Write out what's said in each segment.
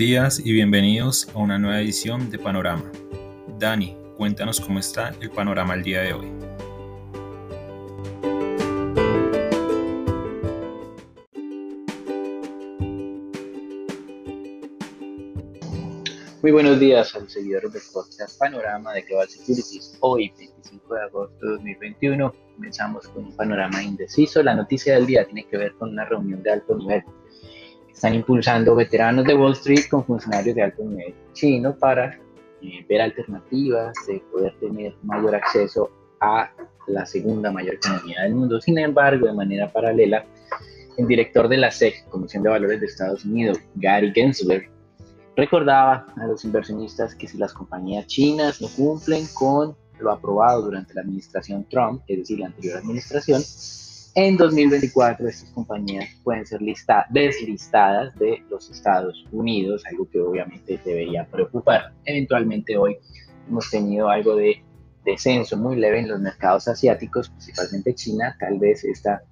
Días y bienvenidos a una nueva edición de Panorama. Dani, cuéntanos cómo está el panorama el día de hoy. Muy buenos días a los seguidores del podcast Panorama de Global Securities. Hoy, 25 de agosto de 2021, comenzamos con un panorama indeciso. La noticia del día tiene que ver con una reunión de alto nivel están impulsando veteranos de Wall Street con funcionarios de alto nivel chino para eh, ver alternativas de poder tener mayor acceso a la segunda mayor economía del mundo. Sin embargo, de manera paralela, el director de la SEC, Comisión de Valores de Estados Unidos, Gary Gensler, recordaba a los inversionistas que si las compañías chinas no cumplen con lo aprobado durante la administración Trump, es decir, la anterior administración, en 2024 estas compañías pueden ser lista, deslistadas de los Estados Unidos, algo que obviamente debería preocupar. Eventualmente hoy hemos tenido algo de descenso muy leve en los mercados asiáticos, principalmente China, tal vez esta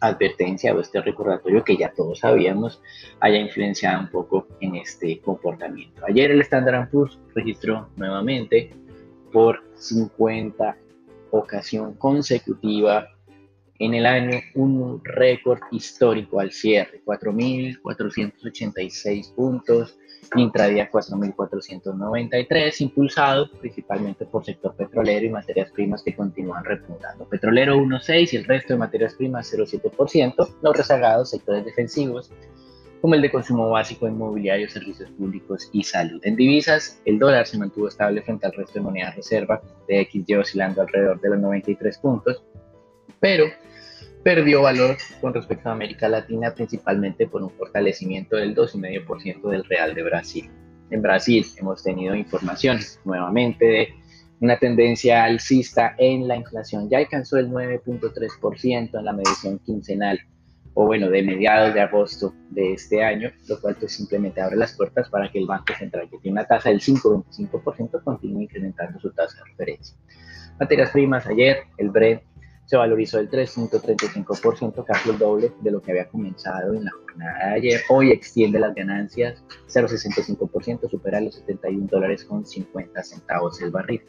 advertencia o este recordatorio que ya todos sabíamos haya influenciado un poco en este comportamiento. Ayer el Standard Poor's registró nuevamente por 50 ocasión consecutiva en el año un récord histórico al cierre, 4.486 puntos, intradía 4.493, impulsado principalmente por sector petrolero y materias primas que continúan repuntando. Petrolero 1.6 y el resto de materias primas 0.7%, los rezagados sectores defensivos como el de consumo básico, inmobiliario, servicios públicos y salud. En divisas, el dólar se mantuvo estable frente al resto de monedas reserva, de XY oscilando alrededor de los 93 puntos, pero perdió valor con respecto a América Latina, principalmente por un fortalecimiento del 2,5% del Real de Brasil. En Brasil hemos tenido información nuevamente de una tendencia alcista en la inflación. Ya alcanzó el 9.3% en la medición quincenal, o bueno, de mediados de agosto de este año, lo cual pues simplemente abre las puertas para que el Banco Central, que tiene una tasa del 5,25%, continúe incrementando su tasa de referencia. Materias primas, ayer el Brent se valorizó el 3.35%, casi el doble de lo que había comenzado en la jornada de ayer. Hoy extiende las ganancias 0.65%, supera los 71 dólares con 50 centavos el barril.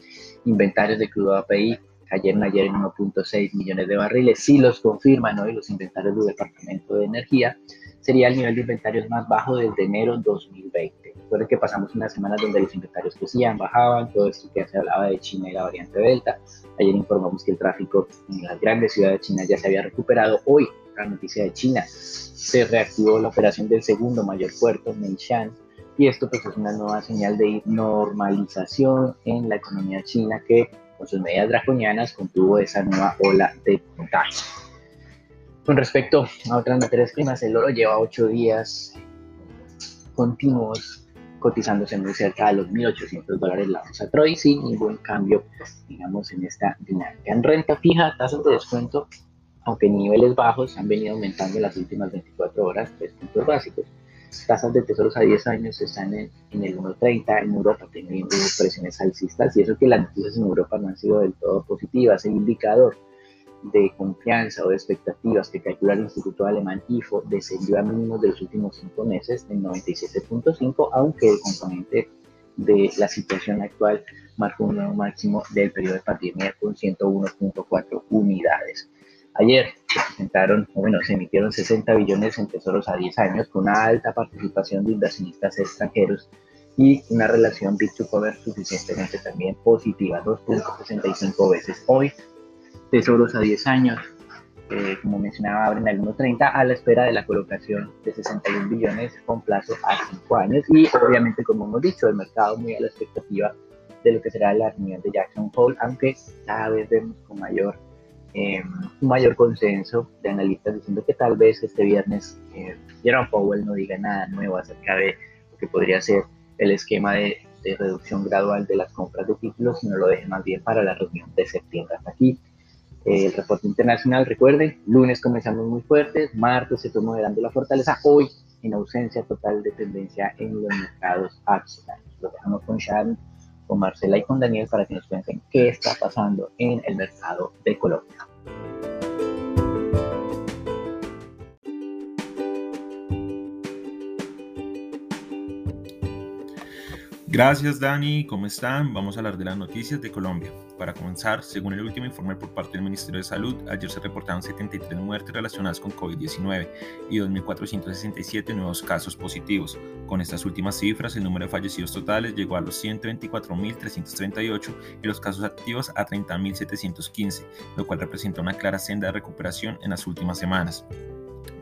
Inventarios de crudo API cayeron ayer en 1.6 millones de barriles. Si los confirman hoy los inventarios del Departamento de Energía, sería el nivel de inventarios más bajo desde enero 2020. Recuerden que pasamos unas semanas donde los inventarios crecían, bajaban, todo esto que se hablaba de China y la variante Delta. Ayer informamos que el tráfico en las grandes ciudades de China ya se había recuperado. Hoy, la noticia de China, se reactivó la operación del segundo mayor puerto, Meishan, y esto pues es una nueva señal de normalización en la economía china que con sus medidas draconianas contuvo esa nueva ola de contagio. Con respecto a otras materias primas, el oro lleva ocho días continuos cotizándose muy cerca de los 1.800 dólares la onza Troy sin ningún cambio, digamos, en esta dinámica. En renta fija, tasas de descuento, aunque en niveles bajos, han venido aumentando en las últimas 24 horas, tres puntos básicos. Tasas de tesoros a 10 años están en, en el 1.30, en Europa teniendo presiones alcistas y eso que las noticias en Europa no han sido del todo positivas. El indicador de confianza o de expectativas que calcula el Instituto Alemán IFO descendió a mínimos de los últimos cinco meses en 97.5, aunque el componente de la situación actual marcó un nuevo máximo del periodo de pandemia con 101.4 unidades. Ayer se presentaron, bueno, se emitieron 60 billones en tesoros a 10 años con una alta participación de inversionistas extranjeros y una relación bit to cover suficientemente también positiva, 2.65 veces. Hoy tesoros a 10 años, como mencionaba, abren al 1.30 a la espera de la colocación de 61 billones con plazo a 5 años y obviamente, como hemos dicho, el mercado muy a la expectativa de lo que será la reunión de Jackson Hole, aunque cada vez vemos con mayor, eh, mayor consenso de analistas diciendo que tal vez este viernes eh, Jerome Powell no diga nada nuevo acerca de lo que podría ser el esquema de, de reducción gradual de las compras de títulos, sino lo deje más bien para la reunión de septiembre. Hasta aquí el reporte internacional, recuerden, lunes comenzamos muy fuertes, martes se fue moderando la fortaleza, hoy en ausencia total de tendencia en los mercados accionarios. Lo dejamos con Sharon, con Marcela y con Daniel para que nos cuenten qué está pasando en el mercado de Colombia. Gracias Dani, ¿cómo están? Vamos a hablar de las noticias de Colombia. Para comenzar, según el último informe por parte del Ministerio de Salud, ayer se reportaron 73 muertes relacionadas con COVID-19 y 2.467 nuevos casos positivos. Con estas últimas cifras, el número de fallecidos totales llegó a los 124.338 y los casos activos a 30.715, lo cual representa una clara senda de recuperación en las últimas semanas.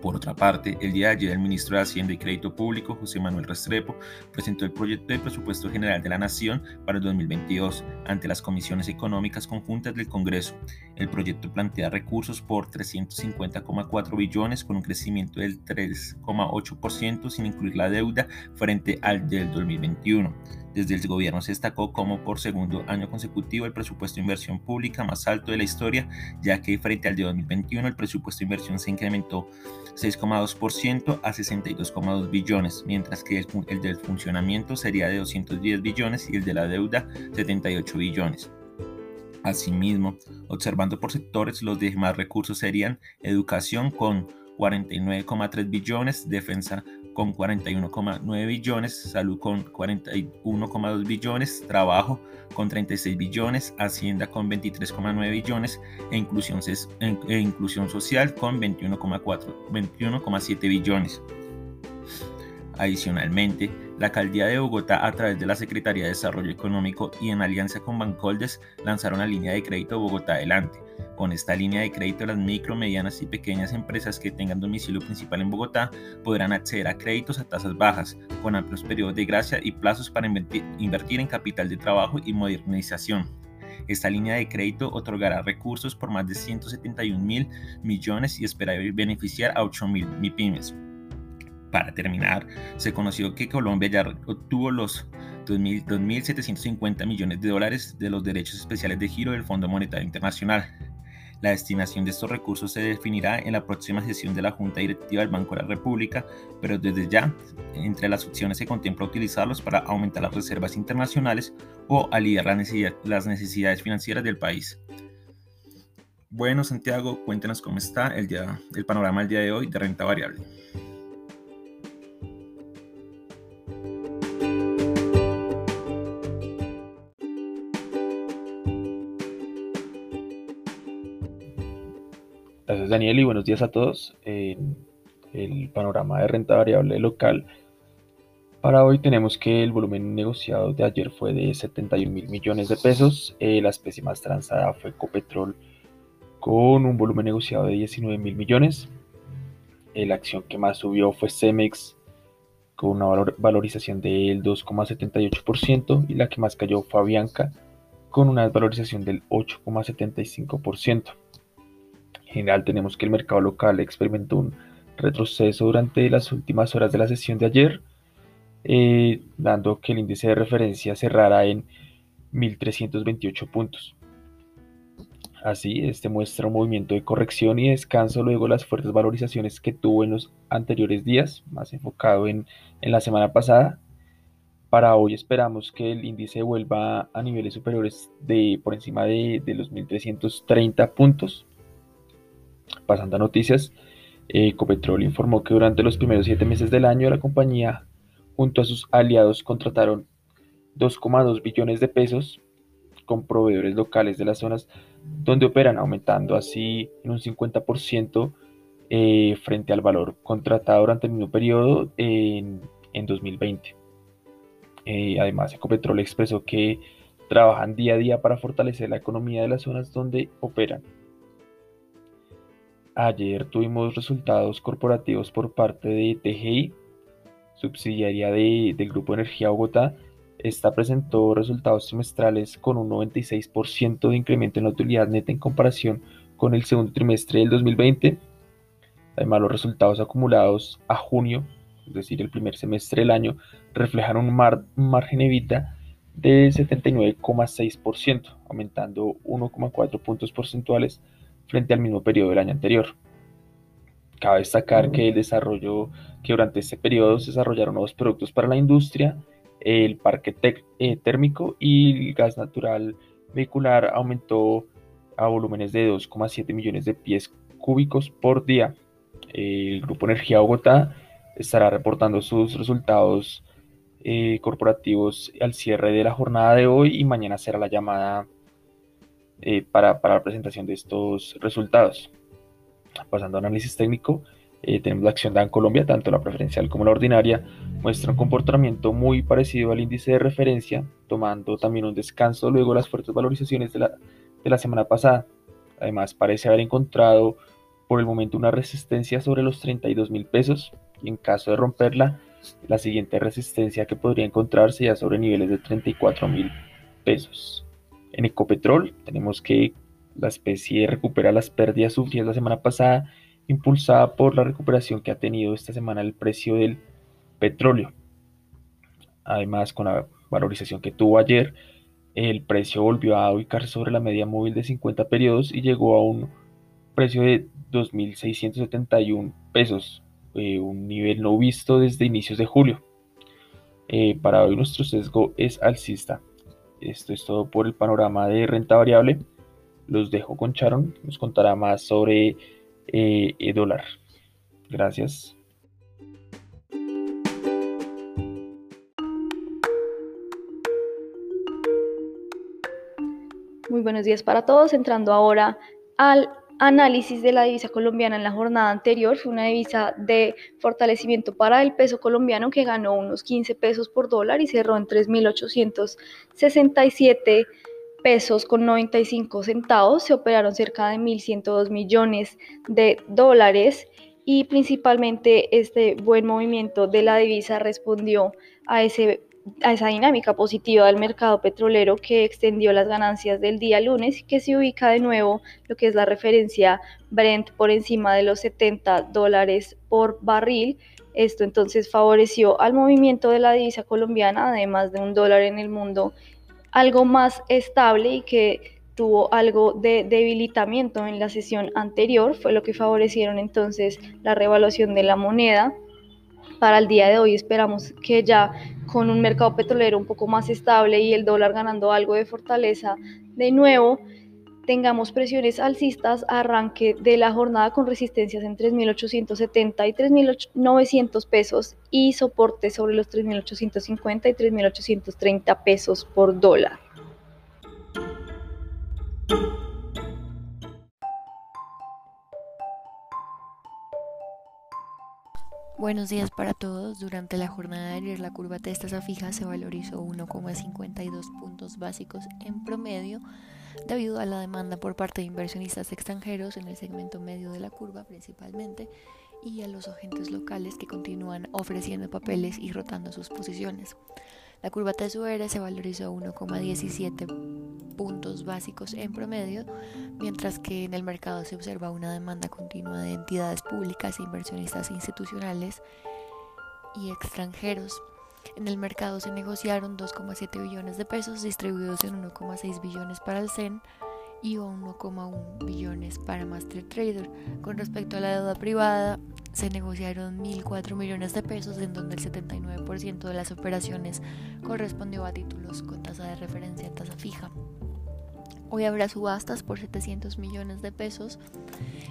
Por otra parte, el día de ayer el ministro de Hacienda y Crédito Público, José Manuel Restrepo, presentó el proyecto de presupuesto general de la Nación para el 2022 ante las comisiones económicas conjuntas del Congreso. El proyecto plantea recursos por 350,4 billones con un crecimiento del 3,8% sin incluir la deuda frente al del 2021. Desde el gobierno se destacó como por segundo año consecutivo el presupuesto de inversión pública más alto de la historia, ya que frente al de 2021 el presupuesto de inversión se incrementó 6,2% a 62,2 billones, mientras que el, el del funcionamiento sería de 210 billones y el de la deuda 78 billones. Asimismo, observando por sectores, los demás recursos serían educación con 49,3 billones, defensa con 41,9 billones, salud con 41,2 billones, trabajo con 36 billones, hacienda con 23,9 billones e inclusión, e inclusión social con 21,4, 21,7 billones. Adicionalmente, la Alcaldía de Bogotá, a través de la Secretaría de Desarrollo Económico y en alianza con Bancoldes, lanzaron la línea de crédito Bogotá Adelante. Con esta línea de crédito, las micro, medianas y pequeñas empresas que tengan domicilio principal en Bogotá podrán acceder a créditos a tasas bajas, con amplios periodos de gracia y plazos para invertir en capital de trabajo y modernización. Esta línea de crédito otorgará recursos por más de 171 mil millones y espera beneficiar a 8 mil MIPIMES. Para terminar, se conoció que Colombia ya obtuvo los 2.750 millones de dólares de los derechos especiales de giro del Fondo Monetario Internacional. La destinación de estos recursos se definirá en la próxima sesión de la Junta Directiva del Banco de la República, pero desde ya, entre las opciones se contempla utilizarlos para aumentar las reservas internacionales o aliviar las necesidades financieras del país. Bueno, Santiago, cuéntenos cómo está el, día, el panorama del día de hoy de renta variable. Gracias Daniel y buenos días a todos. En el panorama de renta variable local, para hoy tenemos que el volumen negociado de ayer fue de 71 mil millones de pesos. Eh, la especie más transada fue Copetrol con un volumen negociado de 19 mil millones. Eh, la acción que más subió fue Cemex con una valorización del 2,78% y la que más cayó fue Avianca con una desvalorización del 8,75% general tenemos que el mercado local experimentó un retroceso durante las últimas horas de la sesión de ayer, eh, dando que el índice de referencia cerrara en 1.328 puntos. Así, este muestra un movimiento de corrección y descanso luego las fuertes valorizaciones que tuvo en los anteriores días, más enfocado en, la semana pasada. Para hoy esperamos que el índice vuelva a niveles superiores de por encima de, de los 1.330 puntos Pasando a noticias, eh, Ecopetrol informó que durante los primeros siete meses del año la compañía junto a sus aliados contrataron 2,2 billones de pesos con proveedores locales de las zonas donde operan, aumentando así en un 50% eh, frente al valor contratado durante el mismo periodo en, 2020. Eh, además, Ecopetrol expresó que trabajan día a día para fortalecer la economía de las zonas donde operan. Ayer tuvimos resultados corporativos por parte de TGI, subsidiaria del Grupo Energía Bogotá. Esta presentó resultados trimestrales con un 96% de incremento en la utilidad neta en comparación con el segundo trimestre del 2020. Además, los resultados acumulados a junio, es decir, el primer semestre del año, reflejan un, margen evita de 79,6%, aumentando 1,4 puntos porcentuales frente al mismo periodo del año anterior. Cabe destacar que el desarrollo, que durante este periodo se desarrollaron nuevos productos para la industria, el parque eh, térmico y el gas natural vehicular aumentó a volúmenes de 2,7 millones de pies cúbicos por día. El Grupo Energía Bogotá estará reportando sus resultados eh, corporativos al cierre de la jornada de hoy y mañana será la llamada eh, para, la presentación de estos resultados. Pasando a análisis técnico, eh, tenemos la acción de Colombia, tanto la preferencial como la ordinaria, muestra un comportamiento muy parecido al índice de referencia, tomando también un descanso luego de las fuertes valorizaciones de la, de la semana pasada. Además, parece haber encontrado por el momento una resistencia sobre los 32 mil pesos y en caso de romperla la siguiente resistencia que podría encontrarse ya sobre niveles de 34 mil pesos. En Ecopetrol tenemos que la especie recupera las pérdidas sufridas la semana pasada, impulsada por la recuperación que ha tenido esta semana el precio del petróleo. Además, con la valorización que tuvo ayer, el precio volvió a ubicarse sobre la media móvil de 50 periodos y llegó a un precio de 2.671 pesos, eh, un nivel no visto desde inicios de julio. Eh, para hoy nuestro sesgo es alcista. Esto es todo por el panorama de renta variable. Los dejo con Charon, nos contará más sobre eh, el dólar. Gracias. Muy buenos días para todos. Entrando ahora al análisis de la divisa colombiana en la jornada anterior. Fue una divisa de fortalecimiento para el peso colombiano que ganó unos 15 pesos por dólar y cerró en 3.867 pesos con 95 centavos. Se operaron cerca de 1.102 millones de dólares y principalmente este buen movimiento de la divisa respondió a ese a esa dinámica positiva del mercado petrolero que extendió las ganancias del día lunes que se ubica de nuevo lo que es la referencia Brent por encima de los 70 dólares por barril. Esto entonces favoreció al movimiento de la divisa colombiana, además de un dólar en el mundo algo más estable y que tuvo algo de debilitamiento en la sesión anterior, fue lo que favorecieron entonces la revaluación de la moneda para el día de hoy esperamos que ya con un mercado petrolero un poco más estable y el dólar ganando algo de fortaleza de nuevo, tengamos presiones alcistas arranque de la jornada con resistencias en 3.870 y 3.900 pesos y soporte sobre los 3.850 y 3.830 pesos por dólar. Buenos días para todos. Durante la jornada de ayer la curva de tasa fija se valorizó 1,52 puntos básicos en promedio debido a la demanda por parte de inversionistas extranjeros en el segmento medio de la curva principalmente y a los agentes locales que continúan ofreciendo papeles y rotando sus posiciones. La curva TSUR se valorizó 1,17 puntos básicos en promedio, mientras que en el mercado se observa una demanda continua de entidades públicas inversionistas institucionales y extranjeros. En el mercado se negociaron 2,7 billones de pesos distribuidos en 1,6 billones para el CEN y 1,1 billones para Master Trader. Con respecto a la deuda privada, se negociaron 1.004 millones de pesos, en donde el 79% de las operaciones correspondió a títulos con tasa de referencia en tasa fija. Hoy habrá subastas por 700 millones de pesos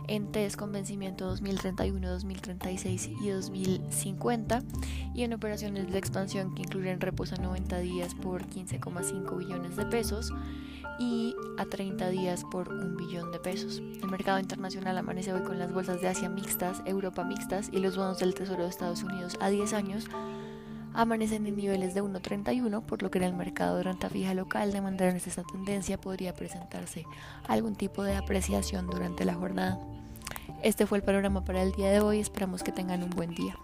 en test con vencimiento 2031, 2036 y 2050 y en operaciones de expansión que incluyen repos a 90 días por 15,5 billones de pesos y a 30 días por un billón de pesos. El mercado internacional amanece hoy con las bolsas de Asia mixtas, Europa mixtas y los bonos del Tesoro de Estados Unidos a 10 años amanecen en niveles de 1.31, por lo que en el mercado de renta fija local de mantenerse esta tendencia podría presentarse algún tipo de apreciación durante la jornada. Este fue el panorama para el día de hoy, esperamos que tengan un buen día.